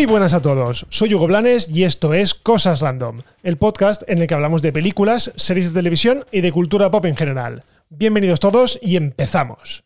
Muy buenas a todos, soy Hugo Blanes y esto es Cosas Random, el podcast en el que hablamos de películas, series de televisión y de cultura pop en general. Bienvenidos todos y empezamos.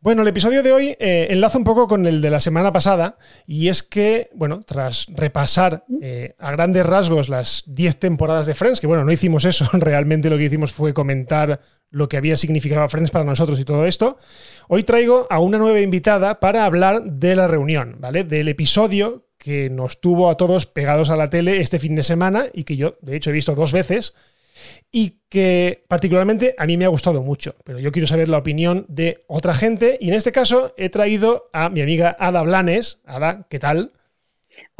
Bueno, el episodio de hoy eh, enlaza un poco con el de la semana pasada y es que, bueno, tras repasar eh, a grandes rasgos las 10 temporadas de Friends, que bueno, no hicimos eso, realmente lo que hicimos fue comentar lo que había significado Friends para nosotros y todo esto, hoy traigo a una nueva invitada para hablar de la reunión, ¿vale? Del episodio que nos tuvo a todos pegados a la tele este fin de semana y que yo, de hecho, he visto dos veces y que particularmente a mí me ha gustado mucho, pero yo quiero saber la opinión de otra gente y en este caso he traído a mi amiga Ada Blanes. Ada, ¿qué tal?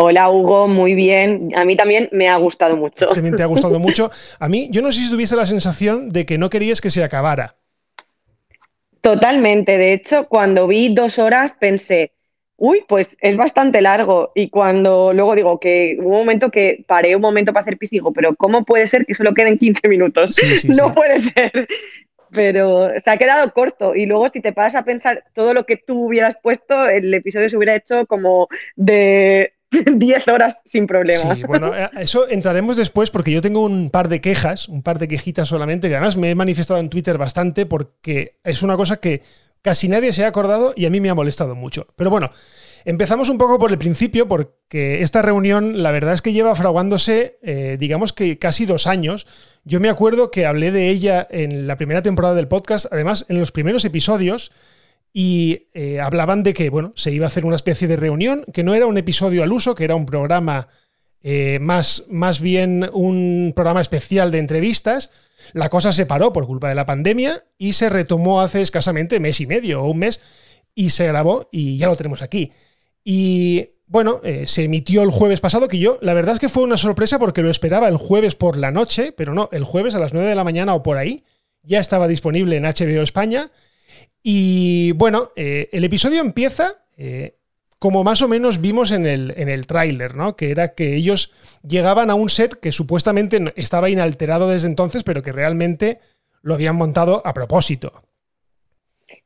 Hola Hugo, muy bien. A mí también me ha gustado mucho. También te ha gustado mucho. A mí, yo no sé si tuviese la sensación de que no querías que se acabara. Totalmente. De hecho, cuando vi dos horas pensé, uy, pues es bastante largo. Y cuando luego digo que hubo un momento que paré un momento para hacer pis, digo, pero ¿cómo puede ser que solo queden 15 minutos? no puede ser. Pero se ha quedado corto. Y luego, si te pasas a pensar todo lo que tú hubieras puesto, el episodio se hubiera hecho como de 10 horas sin problema. Sí, bueno, eh, eso entraremos después porque yo tengo un par de quejas, un par de quejitas solamente, que además me he manifestado en Twitter bastante porque es una cosa que Casi nadie se ha acordado y a mí me ha molestado mucho. Pero bueno, empezamos un poco por el principio porque esta reunión la verdad es que lleva fraguándose, eh, digamos que casi dos años. Yo me acuerdo que hablé de ella en la primera temporada del podcast, además en los primeros episodios, y eh, hablaban de que, bueno, se iba a hacer una especie de reunión, que no era un episodio al uso, que era un programa eh, más, más bien un programa especial de entrevistas la cosa se paró por culpa de la pandemia y se retomó hace escasamente mes y medio o un mes y se grabó y ya lo tenemos aquí. Y bueno, eh, se emitió el jueves pasado, que yo la verdad es que fue una sorpresa porque lo esperaba el jueves por la noche, pero no, el jueves a las 9 de la mañana o por ahí ya estaba disponible en HBO España. Y bueno, eh, el episodio empieza eh, como más o menos vimos en el, en el tráiler, ¿no? Que era que ellos llegaban a un set que supuestamente estaba inalterado desde entonces, pero que realmente lo habían montado a propósito.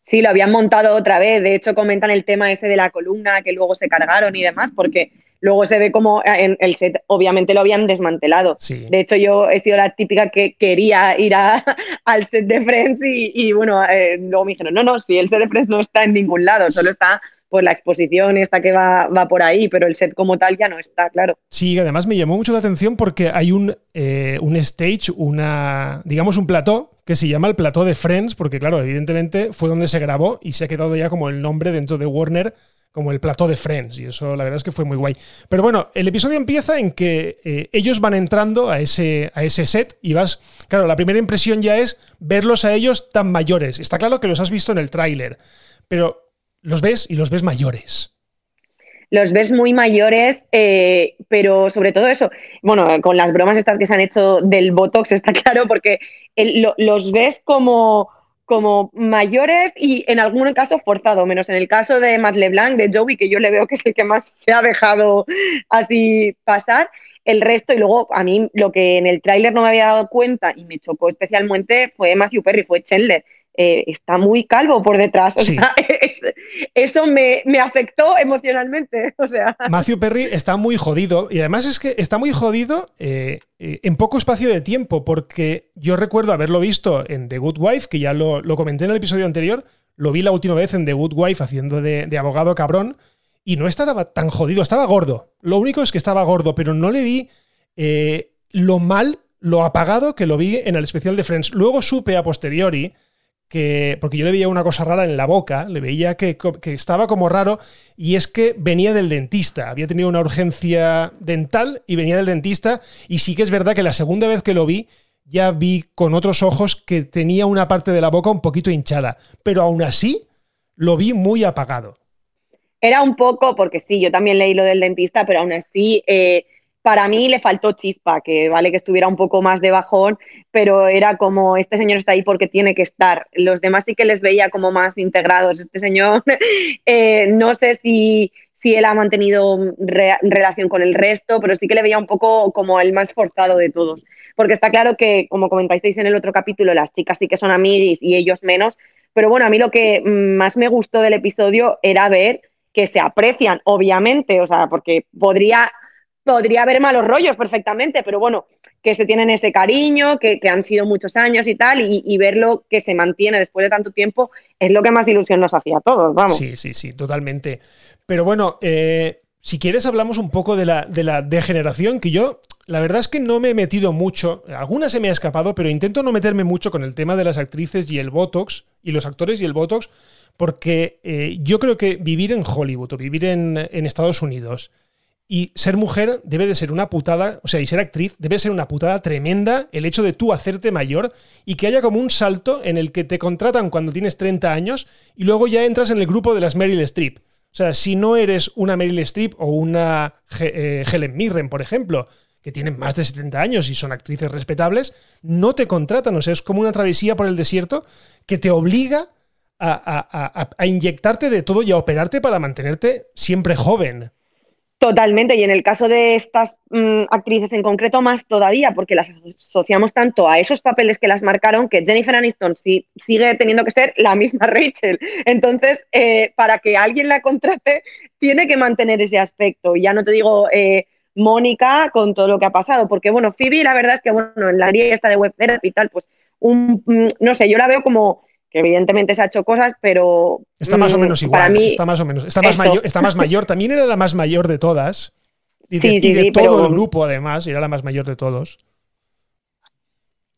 Sí, lo habían montado otra vez. De hecho, comentan el tema ese de la columna que luego se cargaron y demás, porque luego se ve como en el set, obviamente lo habían desmantelado. De hecho, yo he sido la típica que quería ir al set de Friends y, bueno, eh, luego me dijeron, no, no, si el set de Friends no está en ningún lado, solo está pues la exposición esta que va, va, por ahí, pero el set como tal ya no está, claro. Sí, además me llamó mucho la atención porque hay un, eh, un stage, una, digamos un plató, que se llama el plató de Friends, porque claro, evidentemente fue donde se grabó y se ha quedado ya como el nombre dentro de Warner como el plató de Friends, y eso la verdad es que fue muy guay. Pero bueno, el episodio empieza en que eh, ellos van entrando a ese, a ese set y vas, claro, la primera impresión ya es verlos a ellos tan mayores. Está claro que los has visto en el tráiler, pero los ves y los ves mayores. Los ves muy mayores, eh, pero sobre todo eso, bueno, con las bromas estas que se han hecho del Botox está claro, porque los ves como, como mayores y en algún caso forzado, menos en el caso de Matt LeBlanc, de Joey, que yo le veo que es el que más se ha dejado así pasar. El resto, y luego a mí lo que en el tráiler no me había dado cuenta y me chocó especialmente fue Matthew Perry, fue Chandler. Eh, está muy calvo por detrás. eso me, afectó emocionalmente. O sea. Matthew Perry está muy jodido y además es que está muy jodido eh, eh, en poco espacio de tiempo, porque yo recuerdo haberlo visto en The Good Wife, que ya lo, comenté en el episodio anterior, lo vi la última vez en The Good Wife haciendo de, de abogado cabrón y no estaba tan jodido, estaba gordo. Lo único es que estaba gordo, pero no le vi lo mal, lo apagado que lo vi en el especial de Friends. Luego supe a posteriori que, porque yo le veía una cosa rara en la boca, le veía que, estaba como raro, y es que venía del dentista, había tenido una urgencia dental y venía del dentista, y sí que es verdad que la segunda vez que lo vi, ya vi con otros ojos que tenía una parte de la boca un poquito hinchada, pero aún así lo vi muy apagado. Era un poco, porque sí, yo también leí lo del dentista, pero aún así... Eh, para mí le faltó chispa, que vale que estuviera un poco más de bajón, pero era como, este señor está ahí porque tiene que estar. Los demás sí que les veía como más integrados. Este señor, eh, no sé si, si él ha mantenido relación con el resto, pero sí que le veía un poco como el más forzado de todos. Porque está claro que, como comentáis en el otro capítulo, las chicas sí que son amigas y ellos menos. Pero bueno, a mí lo que más me gustó del episodio era ver que se aprecian, obviamente, o sea, porque podría, podría haber malos rollos perfectamente, pero bueno, que se tienen ese cariño, que, han sido muchos años y tal, y, verlo que se mantiene después de tanto tiempo es lo que más ilusión nos hacía a todos, vamos. Sí, sí, sí, totalmente. Pero bueno, eh, si quieres hablamos un poco de la, de la degeneración, que yo la verdad es que no me he metido mucho, alguna se me ha escapado, pero intento no meterme mucho con el tema de las actrices y el Botox, y los actores y el Botox, porque eh, yo creo que vivir en Hollywood o vivir en, Estados Unidos y ser mujer debe de ser una putada, o sea, y ser actriz debe ser una putada tremenda el hecho de tú hacerte mayor y que haya como un salto en el que te contratan cuando tienes 30 años y luego ya entras en el grupo de las Meryl Streep. O sea, si no eres una Meryl Streep o una eh, Helen Mirren, por ejemplo, que tienen más de 70 años y son actrices respetables, no te contratan. O sea, es como una travesía por el desierto que te obliga a, inyectarte de todo y a operarte para mantenerte siempre joven. Totalmente, y en el caso de estas mm, actrices en concreto, más todavía, porque las asociamos tanto a esos papeles que las marcaron que Jennifer Aniston sigue teniendo que ser la misma Rachel. Entonces, eh, para que alguien la contrate, tiene que mantener ese aspecto. Y ya no te digo eh, Mónica con todo lo que ha pasado, porque bueno, Phoebe, la verdad es que bueno, en la esta de web y tal, pues un, mm, no sé, yo la veo como evidentemente se ha hecho cosas, pero... Está más o mm, menos igual, está más o menos, está más, mayor, está más mayor, también era la más mayor de todas, y de, todo el grupo además, era la más mayor de todos.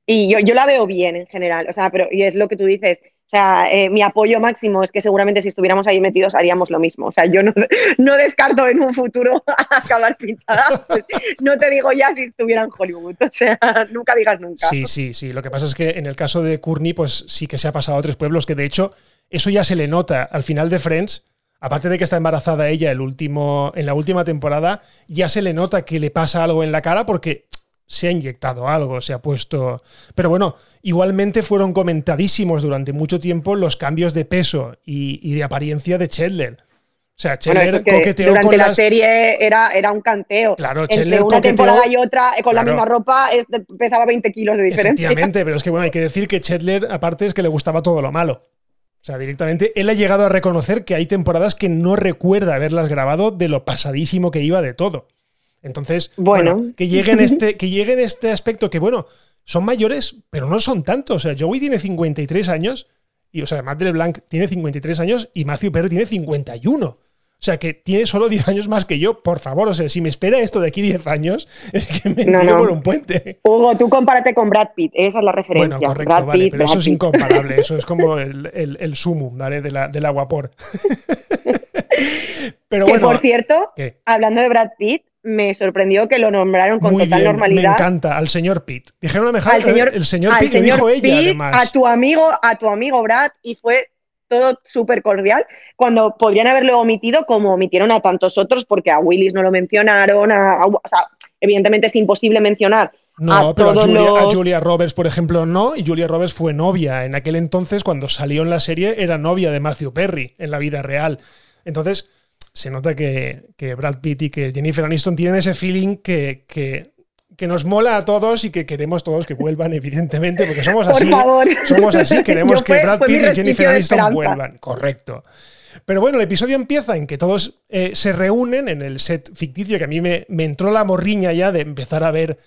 Y yo, yo la veo bien en general, o sea, pero y es lo que tú dices, o sea, eh, mi apoyo máximo es que seguramente si estuviéramos ahí metidos haríamos lo mismo. O sea, yo no, descarto en un futuro acabar pintada. No te digo ya si estuviera en Hollywood. O sea, nunca digas nunca. Sí, sí, sí. Lo que pasa es que en el caso de Courtney, pues sí que se ha pasado a otros pueblos, que de hecho eso ya se le nota al final de Friends. Aparte de que está embarazada ella el último, en la última temporada, ya se le nota que le pasa algo en la cara porque se ha inyectado algo, se ha puesto... Pero bueno, igualmente fueron comentadísimos durante mucho tiempo los cambios de peso y, de apariencia de Chandler. O sea, Chandler coqueteó durante la serie era, era un canteo. Claro, Entre una temporada y otra, con la misma ropa, pesaba 20 kilos de diferencia. Efectivamente, pero es que bueno, hay que decir que Chandler, aparte, es que le gustaba todo lo malo. O sea, directamente él ha llegado a reconocer que hay temporadas que no recuerda haberlas grabado de lo pasadísimo que iba de todo. Entonces, bueno, que lleguen este, que lleguen este aspecto que, bueno, son mayores, pero no son tantos. O sea, Joey tiene 53 años, y, o sea, Matt LeBlanc tiene 53 años y Matthew Perry tiene 51. O sea, que tiene solo 10 años más que yo, por favor. O sea, si me espera esto de aquí 10 años, es que me no, por un puente. Hugo, tú compárate con Brad Pitt, esa es la referencia. Bueno, correcto, vale, pero eso es incomparable. Eso es como el, el, el sumum, ¿vale? De la, del aguapor. pero bueno. Que por cierto, hablando de Brad Pitt, me sorprendió que lo nombraron con total normalidad. Me encanta, al señor Pitt. Dijeron mejor, al señor, el señor Pitt, dijo ella, además. A tu amigo, a tu amigo Brad, y fue todo súper cordial, cuando podrían haberlo omitido como omitieron a tantos otros, porque a Willis no lo mencionaron, o sea, evidentemente es imposible mencionar. No, pero a Julia, Roberts, por ejemplo, no, y Julia Roberts fue novia. En aquel entonces, cuando salió en la serie, era novia de Matthew Perry en la vida real. Entonces, se nota que, Brad Pitt y que Jennifer Aniston tienen ese feeling que, que, nos mola a todos y que queremos todos que vuelvan, evidentemente, porque somos así. Somos así, queremos que Brad Pitt y Jennifer Aniston vuelvan. Correcto. Pero bueno, el episodio empieza en que todos eh, se reúnen en el set ficticio, que a mí me, entró la morriña ya de empezar a ver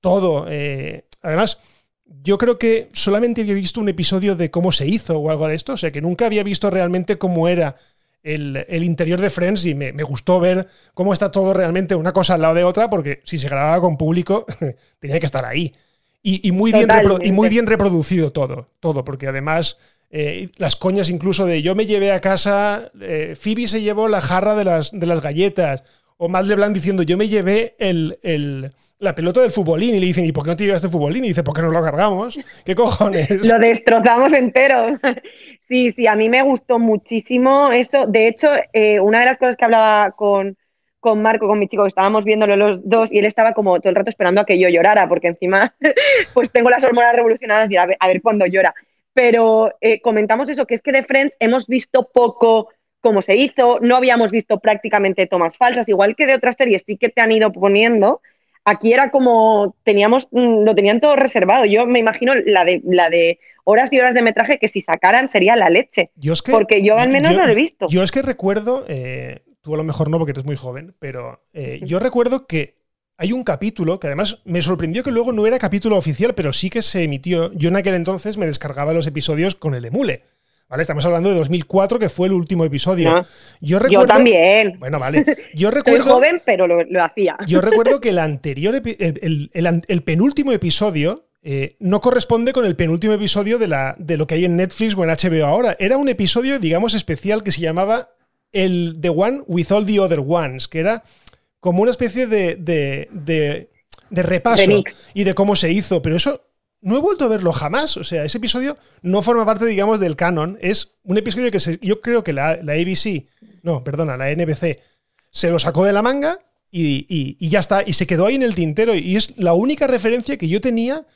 todo. Eh, además, yo creo que solamente había visto un episodio de cómo se hizo o algo de esto, o sea que nunca había visto realmente cómo era el, interior de Friends y me, gustó ver cómo está todo realmente una cosa al lado de otra, porque si se grababa con público tenía que estar ahí. Y, muy, bien y muy bien reproducido todo, todo, porque además eh, las coñas incluso de yo me llevé a casa, eh, Phoebe se llevó la jarra de las, de las galletas, o Matt LeBlanc diciendo yo me llevé el, la pelota del futbolín y le dicen ¿y por qué no te llevaste el futbolín? Y dice ¿por qué no lo cargamos? ¿Qué cojones? Lo destrozamos entero. Sí, sí, a mí me gustó muchísimo eso. De hecho, eh, una de las cosas que hablaba con, con Marco, con mi chico, que estábamos viéndolo los dos, y él estaba como todo el rato esperando a que yo llorara, porque encima pues tengo las hormonas revolucionadas y a ver, a ver cuándo llora. Pero eh, comentamos eso, que es que de Friends hemos visto poco cómo se hizo, no habíamos visto prácticamente tomas falsas, igual que de otras series sí que te han ido poniendo. Aquí era como teníamos, mm, lo tenían todo reservado. Yo me imagino la de la de horas y horas de metraje que si sacaran sería la leche. porque yo al menos no lo he visto. Yo es que recuerdo, eh, tú a lo mejor no porque eres muy joven, pero eh, yo recuerdo que hay un capítulo que además me sorprendió que luego no era capítulo oficial, pero sí que se emitió. Yo en aquel entonces me descargaba los episodios con el emule. ¿Vale? Estamos hablando de 2004, que fue el último episodio. Yo, recuerdo, yo también. Bueno, vale. Yo recuerdo. Soy joven, pero lo, hacía. Yo recuerdo que el anterior, el, el, penúltimo episodio eh, no corresponde con el penúltimo episodio de, la, de lo que hay en Netflix o en HBO ahora. Era un episodio, digamos, especial que se llamaba el The One with All the Other Ones, que era como una especie de, de, repaso y de cómo se hizo, pero eso no he vuelto a verlo jamás. O sea, ese episodio no forma parte, digamos, del canon. Es un episodio que yo creo que la, ABC, no, perdona, la NBC, se lo sacó de la manga y, y, ya está. Y se quedó ahí en el tintero. Y es la única referencia que yo tenía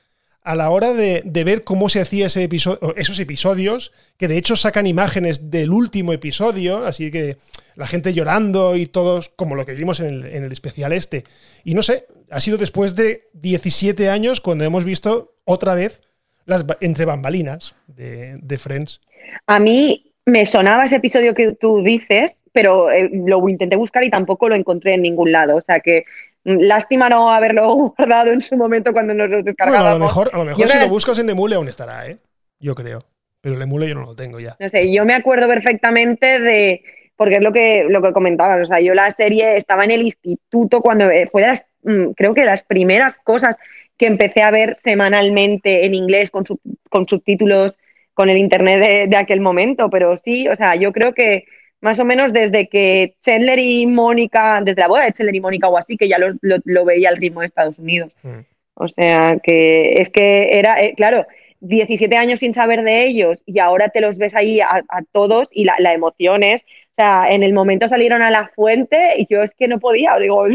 a la hora de, ver cómo se hacía ese episodio, esos episodios, que de hecho sacan imágenes del último episodio, así que la gente llorando y todos, como lo que vimos en el, especial este. Y no sé, ha sido después de 17 años cuando hemos visto otra vez las entre bambalinas de, de Friends. A mí me sonaba ese episodio que tú dices, pero eh, lo intenté buscar y tampoco lo encontré en ningún lado. O sea que Lástima no haberlo guardado en su momento cuando nos lo descargábamos. Bueno, a lo mejor, a lo mejor si lo buscas en Emule aún estará, ¿eh? Yo creo. Pero el Emule yo no lo tengo ya. No sé, yo me acuerdo perfectamente de. Porque es lo que, lo que comentabas. O sea, yo la serie estaba en el instituto cuando eh, fue de las. Mm, creo que de las primeras cosas que empecé a ver semanalmente en inglés con, con subtítulos con el internet de aquel momento. Pero sí, o sea, yo creo que más o menos desde que Chandler y Mónica, desde la boda de Chandler y Mónica o así, que ya lo, veía al ritmo de Estados Unidos. Mm. O sea, que es que era, eh, claro, 17 años sin saber de ellos y ahora te los ves ahí a, todos y la, la emoción es, o sea, en el momento salieron a la fuente y yo es que no podía. Digo,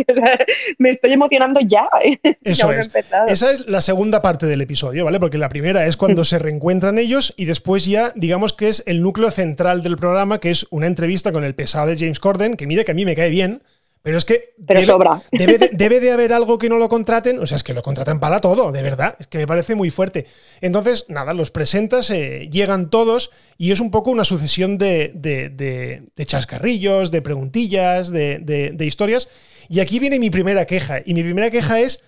me estoy emocionando ya. Eso es. Esa es la segunda parte del episodio, ¿vale? Porque la primera es cuando se reencuentran ellos y después ya, digamos que es el núcleo central del programa, que es una entrevista con el pesado de James Corden, que mire que a mí me cae bien pero es que debe, sobra. Debe, de, haber algo que no lo contraten. O sea, es que lo contratan para todo, de verdad. Es que me parece muy fuerte. Entonces, nada, los presentas, eh, llegan todos y es un poco una sucesión de, de chascarrillos, de preguntillas, de, historias. Y aquí viene mi primera queja. Y mi primera queja es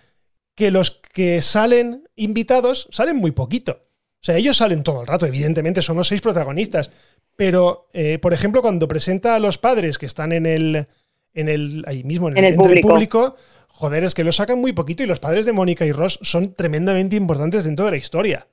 que los que salen invitados salen muy poquito. O sea, ellos salen todo el rato, evidentemente, son los seis protagonistas. Pero, eh, por ejemplo, cuando presenta a los padres que están en el en el, ahí mismo, en, el, público. joder, es que lo sacan muy poquito y los padres de Mónica y Ross son tremendamente importantes dentro de la historia.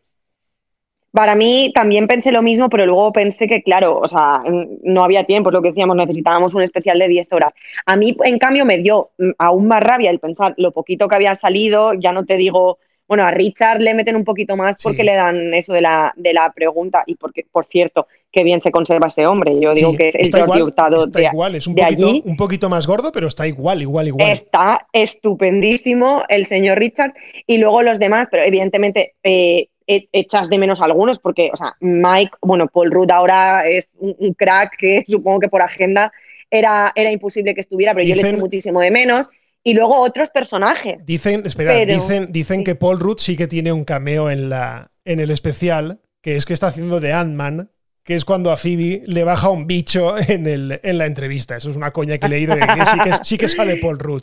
Para mí también pensé lo mismo, pero luego pensé que, claro, o sea, no había tiempo, es lo que decíamos, necesitábamos un especial de 10 horas. A mí, en cambio, me dio aún más rabia el pensar lo poquito que había salido, ya no te digo bueno, a Richard le meten un poquito más porque le dan eso de la, de la pregunta y porque, por cierto, qué bien se conserva ese hombre. Yo digo que es el Jordi Hurtado está igual, es un poquito, un poquito más gordo, pero está igual, igual, igual. Está estupendísimo el señor Richard y luego los demás, pero evidentemente eh, echas de menos algunos porque, o sea, Mike, bueno, Paul Rudd ahora es un, crack que supongo que por agenda era, era imposible que estuviera, pero yo le echo muchísimo de menos y luego otros personajes. Dicen, espera, dicen, dicen que Paul Rudd sí que tiene un cameo en, la, en el especial, que es que está haciendo de Ant-Man, que es cuando a Phoebe le baja un bicho en, el, en la entrevista. Eso es una coña que he leído de que sí que, sí que sale Paul Rudd.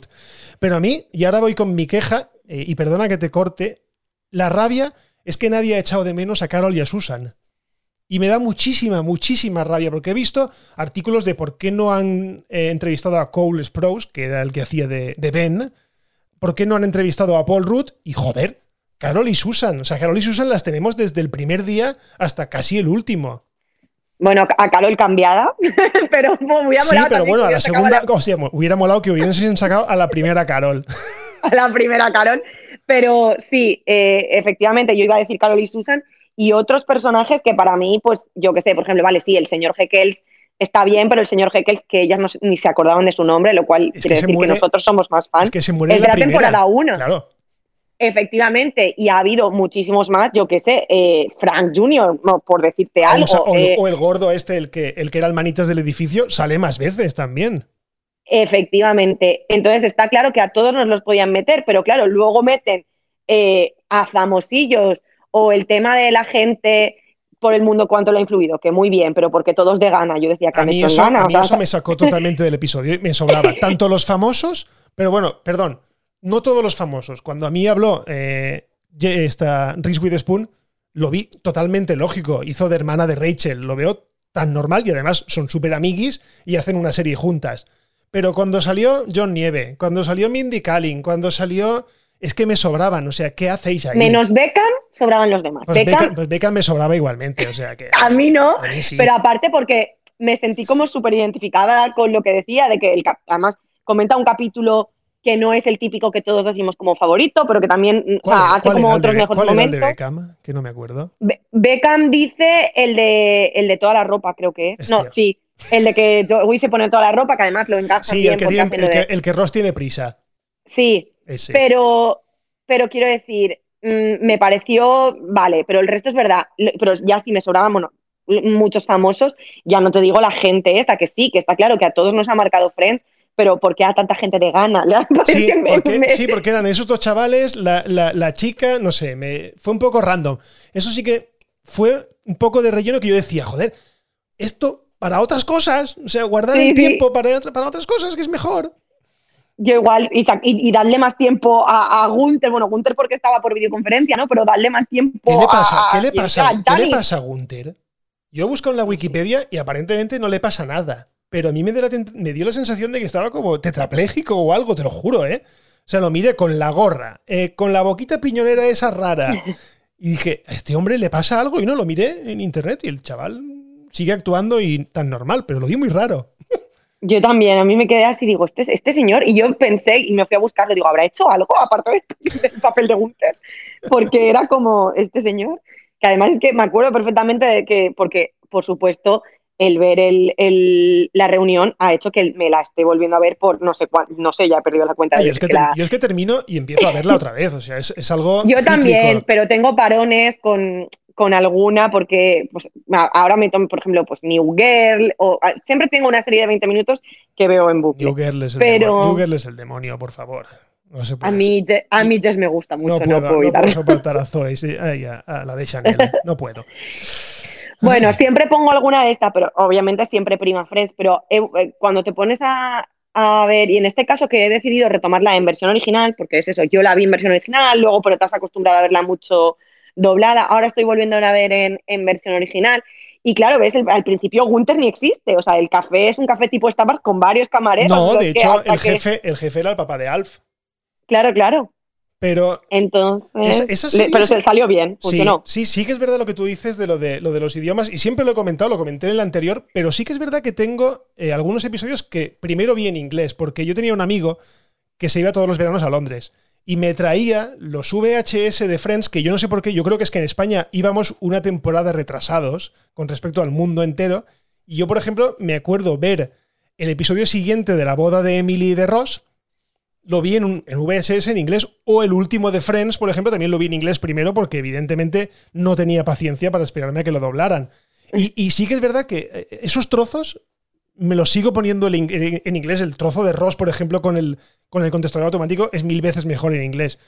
Pero a mí, y ahora voy con mi queja, eh, y perdona que te corte, la rabia es que nadie ha echado de menos a Carol y a Susan. Y me da muchísima, muchísima rabia, porque he visto artículos de por qué no han eh, entrevistado a Cole Sprouse, que era el que hacía de, Ben, por qué no han entrevistado a Paul Rudd, y joder, Carol y Susan. O sea, Carol y Susan las tenemos desde el primer día hasta casi el último. Bueno, a Carol cambiada, pero muy Sí, pero bueno, a la segunda, o sea, hubiera molado que hubiesen sacado a la primera Carol. a la primera Carol. Pero sí, eh, efectivamente, yo iba a decir Carol y Susan, y otros personajes que para mí, pues yo qué sé, por ejemplo, vale, sí, el señor Heckels está bien, pero el señor Heckels que ellas ni se acordaban de su nombre, lo cual quiere decir que nosotros somos más fans. Es que se muere es de la, temporada 1. Claro. Efectivamente, y ha habido muchísimos más, yo qué sé, eh, Frank Jr., por decirte algo. Eh, o, el gordo este, el que, el que era el manitas del edificio, sale más veces también. Efectivamente. Entonces está claro que a todos nos los podían meter, pero claro, luego meten eh, a famosillos o el tema de la gente por el mundo cuánto lo ha influido, que muy bien, pero porque todos de gana. Yo decía que A han mí, hecho en eso, a o mí sea, eso me sacó totalmente del episodio y me sobraba. Tanto los famosos, pero bueno, perdón, no todos los famosos. Cuando a mí habló eh, esta Reese Witherspoon, lo vi totalmente lógico. Hizo de hermana de Rachel, lo veo tan normal y además son súper amiguis y hacen una serie juntas. Pero cuando salió John Nieve, cuando salió Mindy Kaling, cuando salió... Es que me sobraban, o sea, ¿qué hacéis ahí? menos Beckham, sobraban los demás. Pues Beckham, Beckham, pues Beckham me sobraba igualmente, o sea que... a mí no, a mí sí. pero aparte porque me sentí como súper identificada con lo que decía, de que el además comenta un capítulo que no es el típico que todos decimos como favorito, pero que también o ¿Cuál sea, era- hace como de otros Be- mejores cuál era el de momentos. Beckham? Que no me acuerdo. Be- Beckham dice el de, el de toda la ropa, creo que es. No, sí. El de que Joey se pone toda la ropa, que además lo encaja Sí, bien el que, porque tiene- hace lo el, de- que, el que Ross tiene prisa. Sí, Ese. pero, pero quiero decir, mm, me pareció, vale, pero el resto es verdad. Pero ya sí me sobraban, bueno, muchos famosos, ya no te digo la gente esta, que sí, que está claro que a todos nos ha marcado Friends, pero ¿por qué a tanta gente de gana? Sí porque, me- sí, porque eran esos dos chavales, la, la- la chica, no sé, me, fue un poco random. Eso sí que fue un poco de relleno que yo decía, joder, esto para otras cosas, o sea, guardar Sí, el sí. tiempo para, para otras cosas que es mejor. Yo igual, y, y- darle más tiempo a, a Gunther, bueno, Gunther porque estaba por videoconferencia, ¿no? Pero darle más tiempo ¿Qué le pasa? a, a ¿Qué le pasa? sea, ¿Qué le pasa a Gunther? Yo he buscado en la Wikipedia y aparentemente no le pasa nada. Pero a mí me, dio la ten- me dio la sensación de que estaba como tetrapléjico o algo, te lo juro, ¿eh? O sea, lo miré con la gorra, eh, con la boquita piñonera esa rara. Y dije, a este hombre le pasa algo. Y no, lo miré en internet y el chaval sigue actuando y tan normal, pero lo vi muy raro. Yo también, a mí me quedé así, digo, este, este señor, y yo pensé, y me fui a buscarlo, digo, ¿habrá hecho algo aparte de- del papel de Gunther? Porque era como este señor, que además es que me acuerdo perfectamente de que, porque, por supuesto, el ver el, el- la reunión ha hecho que me la esté volviendo a ver por no sé cuánto, no sé, ya he perdido la cuenta. Ah, de yo, es que la- yo es que termino y empiezo a verla otra vez. O sea, es, es algo. Yo cíclico. también, pero tengo parones con, con alguna porque pues, ahora me tomo, por ejemplo, pues New Girl, o siempre tengo una serie de 20 minutos que veo en bucle. New Girl es el, Pero- demonio, New Girl es el demonio, por favor. No se puede A mí, a mí Jess me gusta mucho, no no puedo, no puedo soportar a Zoe, sí, a la de Chanel. No puedo. Bueno, siempre pongo alguna de estas, pero obviamente siempre prima Friends, pero eh, eh, cuando te pones a, a ver, y en este caso que he decidido retomarla en versión original, porque es eso, yo la vi en versión original, luego pero te has acostumbrado a verla mucho doblada, ahora estoy volviendo a ver en, en versión original. Y claro, ves, el- al principio Gunther ni existe, o sea, el café es un café tipo Starbucks con varios camareros. No, de hecho, el que- jefe, el jefe era el papá de Alf. Claro, claro. Pero Entonces, Esa- esa le- serie pero sí- se salió bien, sí, funcionó. sí, sí que es verdad lo que tú dices de lo de, lo de los idiomas, y siempre lo he comentado, lo comenté en el anterior, pero sí que es verdad que tengo eh, algunos episodios que primero vi en inglés, porque yo tenía un amigo que se iba todos los veranos a Londres y me traía los VHS de Friends, que yo no sé por qué, yo creo que es que en España íbamos una temporada retrasados con respecto al mundo entero, y yo, por ejemplo, me acuerdo ver el episodio siguiente de la boda de Emily y de Ross, lo vi en, en VSS en inglés, o el último de Friends, por ejemplo, también lo vi en inglés primero porque evidentemente no tenía paciencia para esperarme a que lo doblaran. Y, sí que es verdad que eh, esos trozos me los sigo poniendo en, en- en inglés. El trozo de Ross, por ejemplo, con el, con el contestador automático es mil veces mejor en inglés.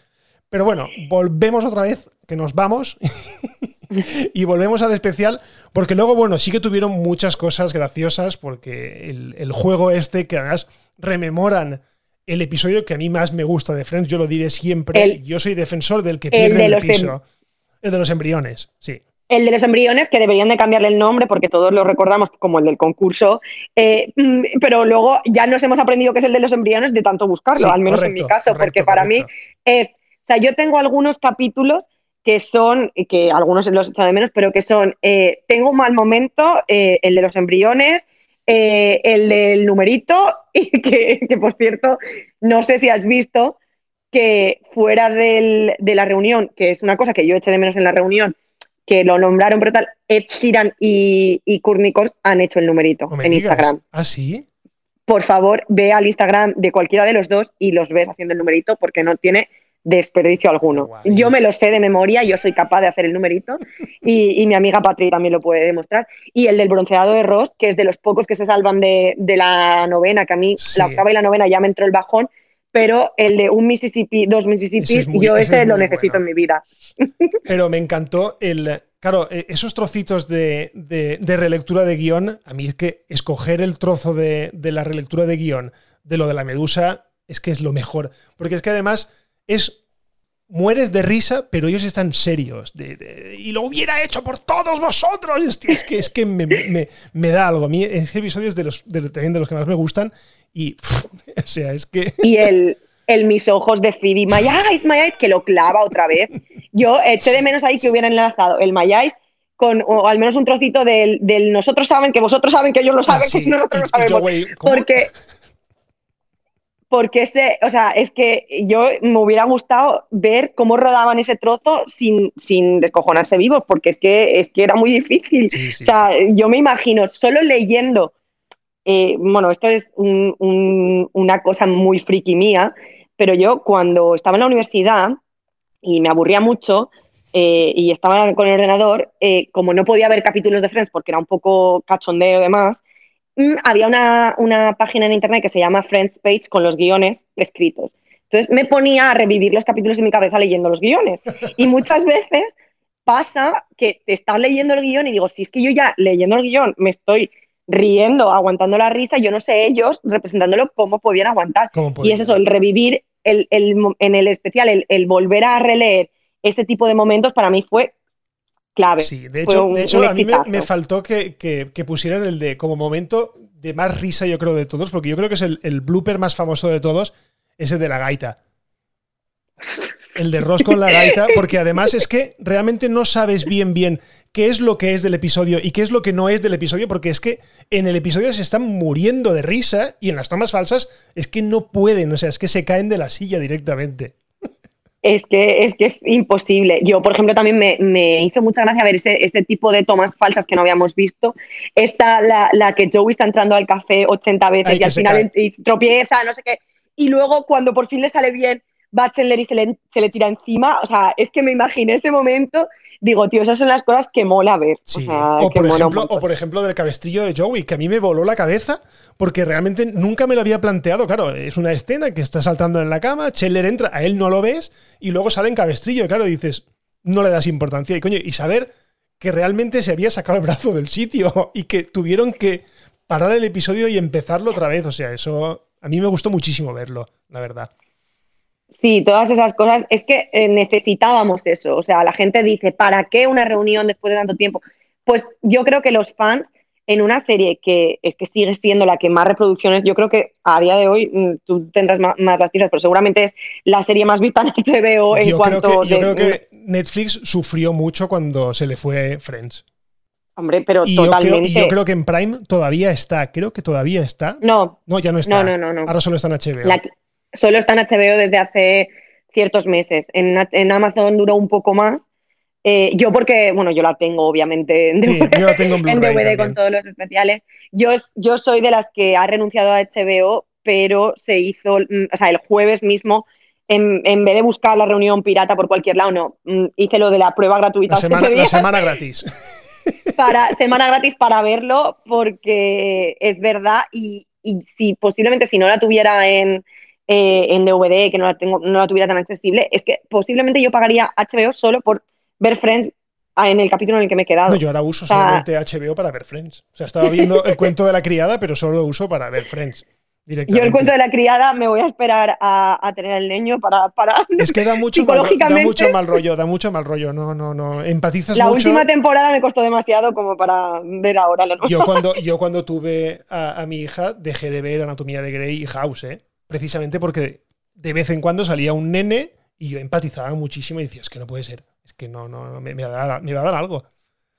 Pero bueno, volvemos otra vez, que nos vamos, y volvemos al especial, porque luego, bueno, sí que tuvieron muchas cosas graciosas, porque el, el juego este, que además rememoran el episodio que a mí más me gusta de Friends, yo lo diré siempre, El- yo soy defensor del que pierde de el em- piso. El de los embriones, sí. El de los embriones, que deberían de cambiarle el nombre porque todos lo recordamos como el del concurso, eh, mm, pero luego ya nos hemos aprendido que es el de los embriones de tanto buscarlo, Sí, al menos en mi caso, correcto, porque para correcto. mí es, o sea, yo tengo algunos capítulos que son, que algunos los he echado de menos, pero que son, eh, tengo un mal momento, eh, el de los embriones, eh, el del numerito, y que, que, por cierto, no sé si has visto que fuera del- de la reunión, que es una cosa que yo eché de menos en la reunión, que lo nombraron, pero tal, Ed Sheeran y, y Cox han hecho el numerito No en digas. Instagram. ¿Ah, sí? Por favor, ve al Instagram de cualquiera de los dos y los ves haciendo el numerito porque no tiene desperdicio alguno. Guay. Yo me lo sé de memoria, yo soy capaz de hacer el numerito y, y mi amiga Patri también lo puede demostrar. Y el del bronceado de Ross, que es de los pocos que se salvan de, de la novena, que a mí Sí. la octava y la novena ya me entró el bajón, pero el de un Mississippi, dos es muy- yo ese ese es lo necesito bueno. en mi vida. Pero me encantó el, claro, e, esos trocitos de, de, relectura de guion, a mí es que escoger el trozo de, de la relectura de guion de lo de la medusa es que es lo mejor. Porque es que además es mueres de risa, pero ellos están serios. y lo hubiera hecho por todos vosotros. es que, es que me, da algo. A mí ese episodio es de los, también de los que más me gustan. Y, o sea, es que... Y el, el mis ojos de Phoebe, my eyes, my eyes, que lo clava otra vez. Yo eché de menos ahí que hubieran enlazado el my eyes con o al menos un trocito del, nosotros saben que vosotros saben que ellos lo saben ah, que nosotros lo sabemos. porque porque ese, o sea, es que yo me hubiera gustado ver cómo rodaban ese trozo sin, sin descojonarse vivos, porque es que, es que era muy difícil. o sea, yo me imagino, solo leyendo, eh, bueno, esto es una cosa muy friki mía, pero yo cuando estaba en la universidad y me aburría mucho, eh, y estaba con el ordenador, eh, como no podía ver capítulos de Friends porque era un poco cachondeo y demás, había una, página en internet que se llama Friends Page con los guiones escritos. Entonces me ponía a revivir los capítulos en mi cabeza leyendo los guiones. Y muchas veces pasa que te estás leyendo el guion y digo, si es que yo ya leyendo el guion me estoy riendo, aguantando la risa, yo no sé ellos representándolo cómo podían aguantar. y es eso, el revivir el, en el especial, el, el, volver a releer ese tipo de momentos para mí fue clave. Sí, de hecho, de hecho a mí me, faltó que, pusieran el de como momento de más risa, yo creo, de todos, porque yo creo que es el, blooper más famoso de todos, ese de la gaita. El de Ross con la gaita, porque además es que realmente no sabes bien bien qué es lo que es del episodio y qué es lo que no es del episodio, porque es que en el episodio se están muriendo de risa y en las tomas falsas es que no pueden, o sea, es que se caen de la silla directamente. Es que, es que es imposible. Yo, por ejemplo, también me, hizo mucha gracia ver ese, este tipo de tomas falsas que no habíamos visto. Esta, la, la que Joey está entrando al café 80 veces y al final tropieza, no sé qué. Y luego, cuando por fin le sale bien, va Chandler y se le, se le tira encima. O sea, es que me imaginé ese momento digo, tío, esas son las cosas que mola ver. O, por ejemplo, o, por ejemplo, del cabestrillo de Joey, que a mí me voló la cabeza porque realmente nunca me lo había planteado. Claro, es una escena que está saltando en la cama, Cheller entra, a él no lo ves y luego sale en cabestrillo. claro, dices, no le das importancia. Y coño, y saber que realmente se había sacado el brazo del sitio y que tuvieron que parar el episodio y empezarlo otra vez. O sea, eso a mí me gustó muchísimo verlo, la verdad. Sí, todas esas cosas. Es que eh, necesitábamos eso. O sea, la gente dice, ¿para qué una reunión después de tanto tiempo? Pues yo creo que los fans, en una serie que es que sigue siendo la que más reproducciones, yo creo que a día de hoy mm, tú tendrás más, las cifras, pero seguramente es la serie más vista en HBO en cuanto. yo creo que Netflix sufrió mucho cuando se le fue Friends. Hombre, pero totalmente. Yo creo, yo creo que en Prime todavía está. Creo que todavía está. No. No, ya no está. No, no, no. Ahora solo está en HBO solo está en HBO desde hace ciertos meses. En, Amazon duró un poco más. Eh, yo porque, bueno, yo la tengo obviamente en DVD, con todos los especiales. Yo, yo soy de las que ha renunciado a HBO, pero se hizo, mm, o sea, el jueves mismo, en, vez de buscar la reunión pirata por cualquier lado, no, mm, hice lo de la prueba gratuita. La semana, la semana gratis. Para, semana gratis para verlo, porque es verdad, y, y si posiblemente si no la tuviera en, eh, en DVD, que no la, tengo, no la tuviera tan accesible, es que posiblemente yo pagaría HBO solo por ver Friends en el capítulo en el que me he quedado. No, yo ahora uso solamente HBO para ver Friends. O sea, estaba viendo el cuento de la criada, pero solo lo uso para ver Friends. Yo el cuento de la criada me voy a esperar a, tener el niño para, para es que da mucho, mal, da mucho mal rollo da mucho mal rollo no no no empatizas la mucho la última temporada me costó demasiado como para ver ahora la yo cuando yo cuando tuve a, a, mi hija dejé de ver Anatomía de Grey y House eh precisamente porque de vez en cuando salía un nene y yo empatizaba muchísimo y decía, es que no puede ser, es que no, no, me, va a dar, algo.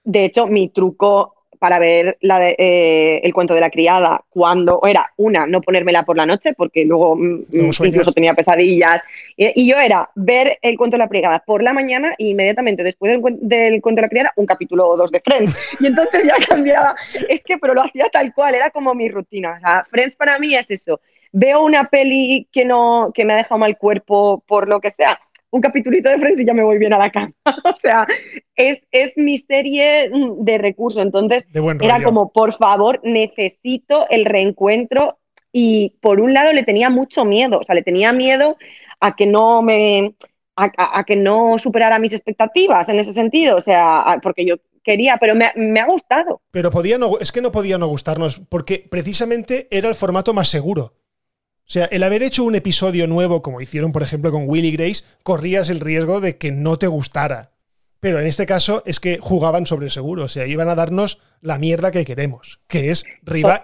De hecho, mi truco para ver la eh, el cuento de la criada cuando era una no ponérmela por la noche porque luego mm, incluso tenía pesadillas y, yo era ver el cuento de la criada por la mañana e inmediatamente después del, del, cuento de la criada un capítulo o dos de Friends. Y entonces ya cambiaba es que pero lo hacía tal cual era como mi rutina. O sea, Friends para mí es eso veo una peli que, no, que me ha dejado mal cuerpo por lo que sea, un capitulito de Friends y ya me voy bien a la cama. o sea, es, es, mi serie de recurso. Entonces, era como, por favor, necesito el reencuentro. Y por un lado le tenía mucho miedo, o sea, le tenía miedo a que no me a, que no superara mis expectativas en ese sentido, o sea, porque yo quería, pero me, ha gustado. Pero podía no, es que no podía no gustarnos, porque precisamente era el formato más seguro. O sea, el haber hecho un episodio nuevo, como hicieron, por ejemplo, con Willy Grace, corrías el riesgo de que no te gustara. Pero en este caso es que jugaban sobre seguro, o sea, iban a darnos la mierda que queremos, que es,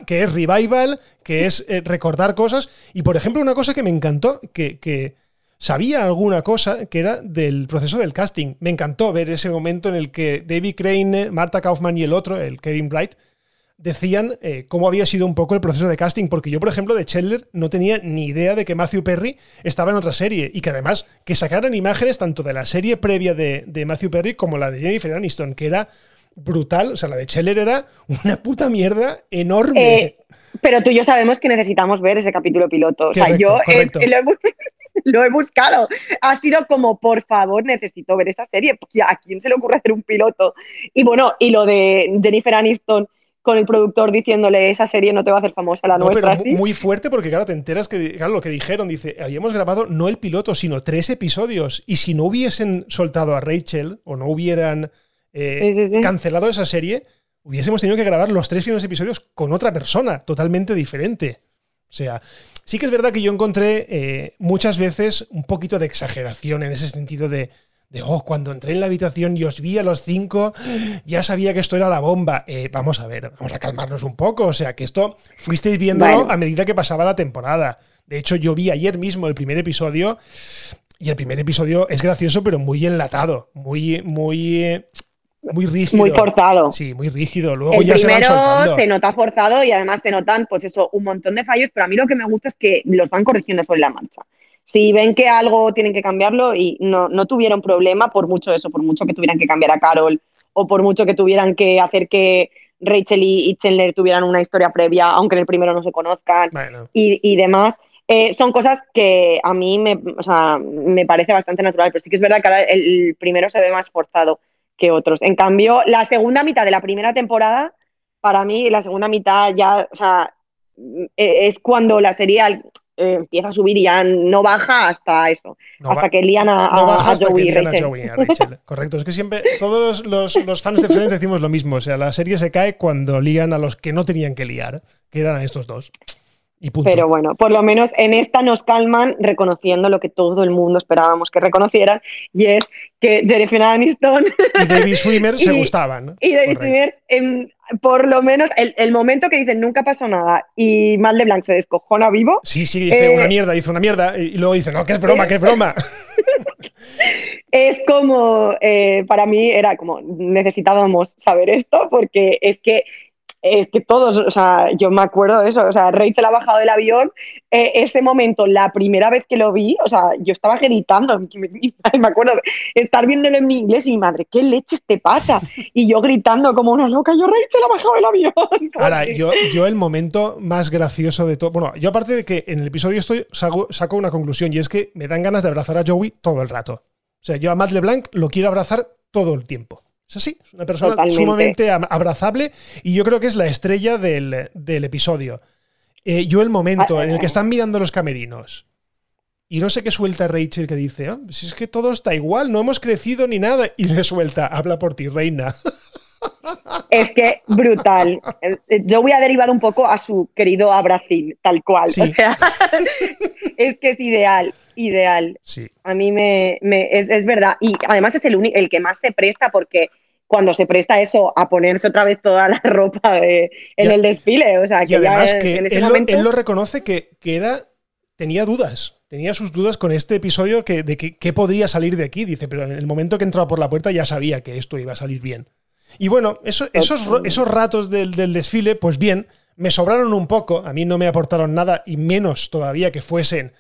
que es revival, que es eh, recordar cosas. Y por ejemplo, una cosa que me encantó, que, que sabía alguna cosa que era del proceso del casting. Me encantó ver ese momento en el que David Crane, Marta Kaufman y el otro, el Kevin Bright, decían eh, cómo había sido un poco el proceso de casting, porque yo, por ejemplo, de Chandler no tenía ni idea de que Matthew Perry estaba en otra serie y que además que sacaran imágenes tanto de la serie previa de, Matthew Perry como la de Jennifer Aniston, que era brutal, o sea, la de Chandler era una puta mierda enorme. Eh, pero tú y yo sabemos que necesitamos ver ese capítulo piloto. O sea, yo eh, lo, he, buscado. Ha sido como, por favor, necesito ver esa serie. ¿A quién se le ocurre hacer un piloto? Y bueno, y lo de Jennifer Aniston con el productor diciéndole esa serie no te va a hacer famosa la nuestra. Pero muy fuerte porque claro, te enteras que claro, lo que dijeron, dice, habíamos grabado no el piloto, sino tres episodios y si no hubiesen soltado a Rachel o no hubieran eh, cancelado esa serie, hubiésemos tenido que grabar los tres primeros episodios con otra persona, totalmente diferente. O sea, sí que es verdad que yo encontré eh, muchas veces un poquito de exageración en ese sentido de de, oh, cuando entré en la habitación y os vi a los cinco, ya sabía que esto era la bomba. Eh, vamos a ver, vamos a calmarnos un poco. O sea, que esto fuisteis viéndolo a medida que pasaba la temporada. De hecho, yo vi ayer mismo el primer episodio y el primer episodio es gracioso, pero muy enlatado, muy, muy, muy rígido. Muy forzado. Sí, muy rígido. Luego ya se van soltando. se nota forzado y además se notan, pues eso, un montón de fallos, pero a mí lo que me gusta es que los van corrigiendo sobre la marcha si ven que algo tienen que cambiarlo y no, no tuvieron problema por mucho eso, por mucho que tuvieran que cambiar a Carol o por mucho que tuvieran que hacer que Rachel y, Chandler tuvieran una historia previa, aunque en el primero no se conozcan y, demás. Eh, son cosas que a mí me, o sea, me parece bastante natural, pero sí que es verdad que ahora el, primero se ve más forzado que otros. En cambio, la segunda mitad de la primera temporada, para mí, la segunda mitad ya, o sea, e, es cuando la serie eh, empieza a subir y ya no baja hasta eso, hasta que lían a, no baja hasta que lían a Joey, a Rachel. Correcto, es que siempre todos los, los, fans de Friends decimos lo mismo, o sea, la serie se cae cuando lían a los que no tenían que liar, que eran a estos dos. Pero bueno, por lo menos en esta nos calman reconociendo lo que todo el mundo esperábamos que reconocieran, y es que Jennifer Aniston y David Swimmer se gustaban. Y David Swimmer, por lo menos el, momento que dicen nunca pasó nada y Mal de Blanc se descojona vivo. Sí, sí, dice una eh, mierda, dice una mierda, y luego dice, no, que es broma, que es broma. es como, eh, para mí era como, necesitábamos saber esto porque es que es que todos, o sea, yo me acuerdo de eso, o sea, Rachel ha bajado del avión, eh, ese momento, la primera vez que lo vi, o sea, yo estaba gritando, me, acuerdo estar viéndolo en mi inglés y mi madre, ¿qué leches te pasa? Y yo gritando como una loca, yo Rachel ha bajado del avión. Ahora, yo, yo el momento más gracioso de todo, bueno, yo aparte de que en el episodio estoy, saco, saco una conclusión y es que me dan ganas de abrazar a Joey todo el rato. O sea, yo a Matt LeBlanc lo quiero abrazar todo el tiempo. Es así, es una persona sumamente abrazable y yo creo que es la estrella del, episodio. Eh, yo el momento en el que están mirando los camerinos y no sé qué suelta Rachel que dice, ah, si es que todo está igual, no hemos crecido ni nada, y le suelta, habla por ti, reina. Es que brutal. Yo voy a derivar un poco a su querido abracín, tal cual. O sea, es que es ideal, ideal. Sí. A mí me, es, verdad. Y además es el, el que más se presta porque cuando se presta eso a ponerse otra vez toda la ropa en el desfile. O sea, que además que él, lo, reconoce que, era, tenía dudas. Tenía sus dudas con este episodio que, de que, podría salir de aquí. Dice, pero en el momento que entraba por la puerta ya sabía que esto iba a salir bien. Y bueno, esos, esos ratos del, desfile, pues bien, me sobraron un poco. A mí no me aportaron nada y menos todavía que fuesen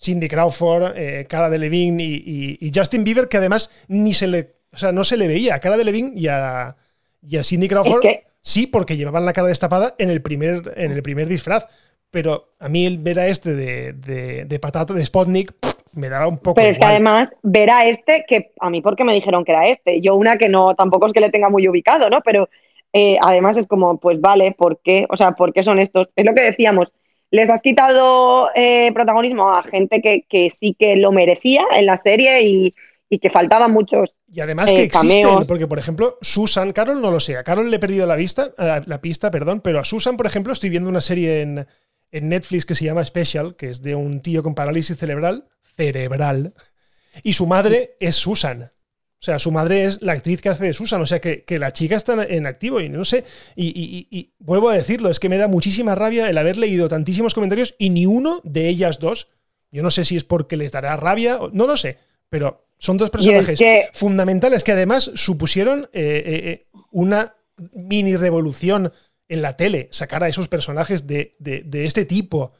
Cindy Crawford, eh, Cara de Levine y, Justin Bieber, que además ni se le, o sea, no se le veía a Cara de Levine y a, y a Cindy Crawford. Sí, porque llevaban la cara destapada en el primer, en el primer disfraz. Pero a mí el ver a este de, de, de patata, de Spotnik, me daba un poco. Pero es que además, ver a este, que a mí porque me dijeron que era este. Yo una que no, tampoco es que le tenga muy ubicado, ¿no? Pero eh, además es como, pues vale, ¿por qué? O sea, ¿por qué son estos? Es lo que decíamos. les has quitado eh, protagonismo a gente que, sí que lo merecía en la serie y, que faltaban muchos. Y además que eh, existen, porque por ejemplo, Susan, Carol no lo sé, a Carol le he perdido la vista, la pista, perdón, pero a Susan, por ejemplo, estoy viendo una serie en, en Netflix que se llama Special, que es de un tío con parálisis cerebral, cerebral, y su madre es Susan. O sea, su madre es la actriz que hace de Susan. O sea, que, la chica está en activo y no sé. Y, vuelvo a decirlo, es que me da muchísima rabia el haber leído tantísimos comentarios y ni uno de ellas dos. Yo no sé si es porque les dará rabia, no lo sé, pero son dos personajes fundamentales que además supusieron eh, eh, eh, una mini revolución en la tele, sacar a esos personajes de, este tipo.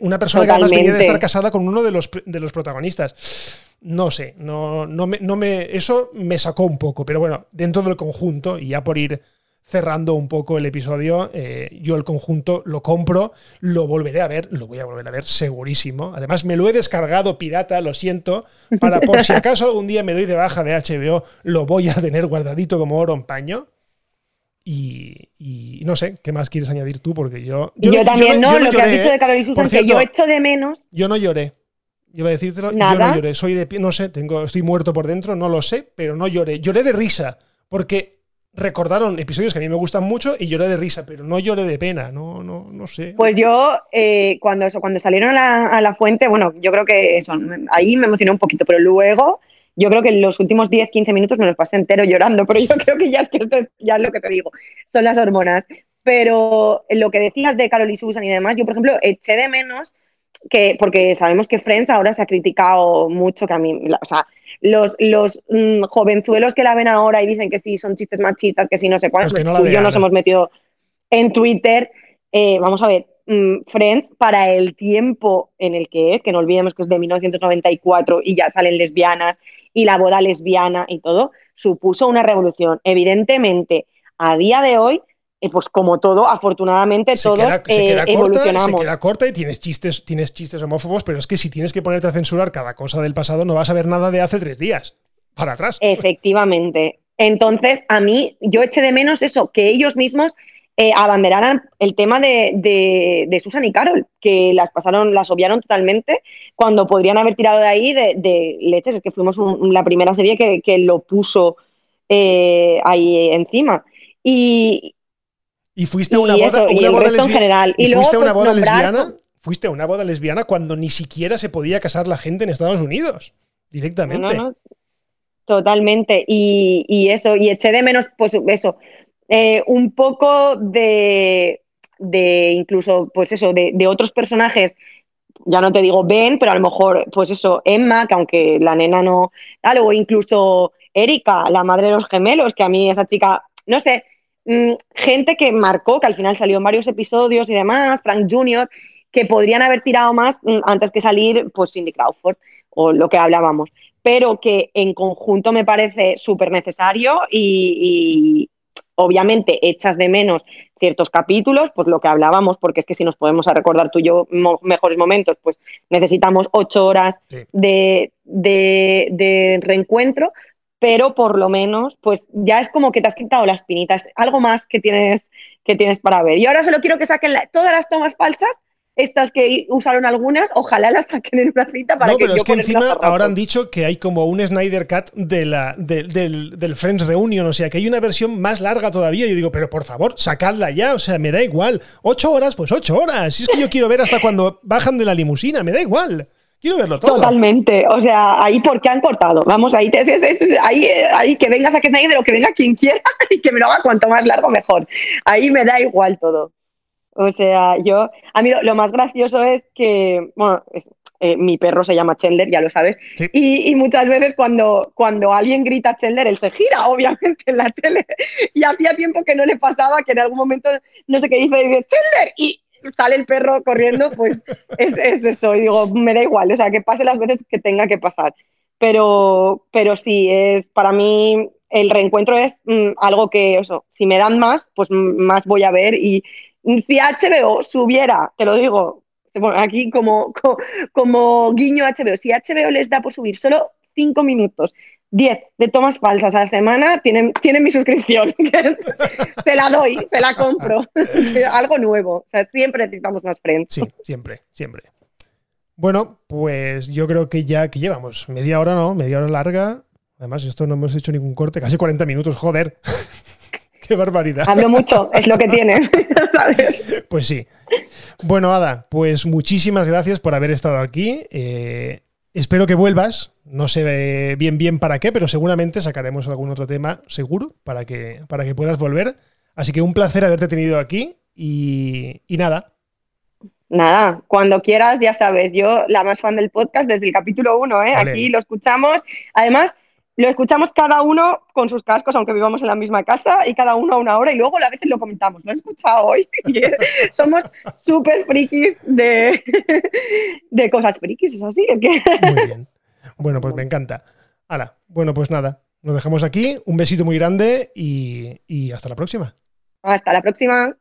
una persona que además venía de estar casada con uno de los, de los protagonistas no sé, no, no, me, no me, eso me sacó un poco, pero bueno, dentro del conjunto, y ya por ir cerrando un poco el episodio, eh, yo el conjunto lo compro, lo volveré a ver, lo voy a volver a ver segurísimo. Además, me lo he descargado pirata, lo siento, para por si acaso algún día me doy de baja de HBO, lo voy a tener guardadito como oro en paño. Y, no sé, ¿qué más quieres añadir tú? Porque yo. Yo, también, no, lo que has dicho de Carol y Susan, que yo echo de menos. Yo no lloré. Iba a decírtelo, yo no lloré. Soy de no sé, tengo, estoy muerto por dentro, no lo sé, pero no lloré. Lloré de risa, porque recordaron episodios que a mí me gustan mucho y lloré de risa, pero no lloré de pena, no, no, no sé. Pues yo, eh, cuando, eso, cuando salieron a la, fuente, bueno, yo creo que eso, ahí me emocioné un poquito, pero luego yo creo que los últimos 10, 15 minutos me los pasé entero llorando, pero yo creo que ya es que esto es, ya es lo que te digo, son las hormonas. Pero lo que decías de Carol y Susan y demás, yo, por ejemplo, eché de menos que, porque sabemos que Friends ahora se ha criticado mucho, que a mí, o sea, los, los mm, jovenzuelos que la ven ahora y dicen que sí, son chistes machistas, que sí, no sé cuántos, pues yo nos hemos metido en Twitter. Eh, vamos a ver, mm, Friends, para el tiempo en el que es, que no olvidemos que es de 1994 y ya salen lesbianas y la boda lesbiana y todo, supuso una revolución. Evidentemente, a día de hoy pues como todo, afortunadamente todo queda, eh, corta, Se queda corta y tienes chistes, tienes chistes homófobos, pero es que si tienes que ponerte a censurar cada cosa del pasado, no vas a ver nada de hace tres días. Para atrás. Efectivamente. Entonces, a mí, yo eché de menos eso, que ellos mismos eh, abanderaran el tema de, Susan y Carol, que las pasaron, las obviaron totalmente, cuando podrían haber tirado de ahí de, leches. Es que fuimos la primera serie que, lo puso eh, ahí encima. Y, y fuiste a una boda, una boda lesbiana. Y, fuiste a una boda lesbiana. Fuiste a una boda lesbiana cuando ni siquiera se podía casar la gente en Estados Unidos. Directamente. Totalmente. Y, eso, y eché de menos, pues eso, eh, un poco de, de, incluso, pues eso, de, de, otros personajes. Ya no te digo Ben, pero a lo mejor, pues eso, Emma, que aunque la nena no. Tal, o incluso Erika, la madre de los gemelos, que a mí esa chica, no sé, Mm, gente que marcó, que al final salió en varios episodios y demás, Frank Jr., que podrían haber tirado más mm, antes que salir, pues Cindy Crawford o lo que hablábamos, pero que en conjunto me parece súper necesario y, obviamente echas de menos ciertos capítulos, pues lo que hablábamos, porque es que si nos podemos recordar tú y yo mejores momentos, pues necesitamos ocho horas de, de, reencuentro, pero por lo menos, pues ya es como que te has quitado las pinitas, algo más que tienes, que tienes para ver. Y ahora solo quiero que saquen todas las tomas falsas, estas que usaron algunas, ojalá las saquen en una cita para no, que pero es que encima ahora han dicho que hay como un Snyder Cut de la, del, del, Friends Reunion, o sea, que hay una versión más larga todavía. Yo digo, pero por favor, sacadla ya, o sea, me da igual. Ocho horas, pues ocho horas. Si es que yo quiero ver hasta cuando bajan de la limusina, me da igual. Quiero verlo todo. Totalmente. O sea, ahí porque han cortado. Vamos, ahí, ahí, ahí que venga Zack Snyder o que venga quien quiera y que me lo haga cuanto más largo mejor. Ahí me da igual todo. O sea, yo, a mí lo, más gracioso es que, bueno, eh, mi perro se llama Chandler, ya lo sabes, y, muchas veces cuando, cuando alguien grita Chandler, él se gira, obviamente, en la tele, y hacía tiempo que no le pasaba, que en algún momento, no sé qué dice, dice Chandler, y, sale el perro corriendo, pues es, eso. Y digo, me da igual, o sea, que pase las veces que tenga que pasar. Pero, pero sí, es para mí el reencuentro es mm, algo que, eso, si me dan más, pues más voy a ver. Y si HBO subiera, te lo digo, aquí como, guiño HBO, si HBO les da por subir solo cinco minutos, diez de tomas falsas a la semana, tienen, tienen mi suscripción. se la doy, se la compro. Algo nuevo. O sea, siempre necesitamos más friends. Sí, siempre, siempre. Bueno, pues yo creo que ya que llevamos media hora, ¿no? Media hora larga. Además, esto no hemos hecho ningún corte, casi 40 minutos, joder. Qué barbaridad. Hablo mucho, es lo que tiene, ¿sabes? Pues sí. Bueno, Ada, pues muchísimas gracias por haber estado aquí. Eh, espero que vuelvas. No sé bien bien para qué, pero seguramente sacaremos algún otro tema seguro para que, para que puedas volver. Así que un placer haberte tenido aquí y, nada. Nada, cuando quieras, ya sabes, yo la más fan del podcast desde el capítulo 1, ¿eh? aquí lo escuchamos. Además, lo escuchamos cada uno con sus cascos, aunque vivamos en la misma casa, y cada uno a una hora, y luego a veces lo comentamos. Lo he escuchado hoy. Somos súper frikis de, de cosas frikis, es así. Muy bien. Bueno, pues me encanta. Hala, bueno, pues nada, nos dejamos aquí. Un besito muy grande y, y hasta la próxima. Hasta la próxima.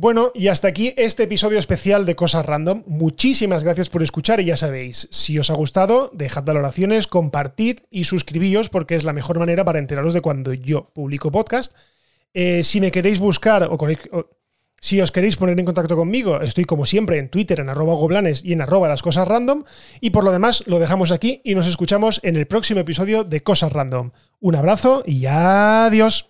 Bueno, y hasta aquí este episodio especial de Cosas Random. Muchísimas gracias por escuchar y ya sabéis, si os ha gustado, dejad valoraciones, compartid y suscribíos porque es la mejor manera para enteraros de cuando yo publico podcast. Eh, si me queréis buscar o, si os queréis poner en contacto conmigo, estoy como siempre en Twitter en arroba goblanes y en arroba las cosas random. Y por lo demás, lo dejamos aquí y nos escuchamos en el próximo episodio de Cosas Random. Un abrazo y adiós.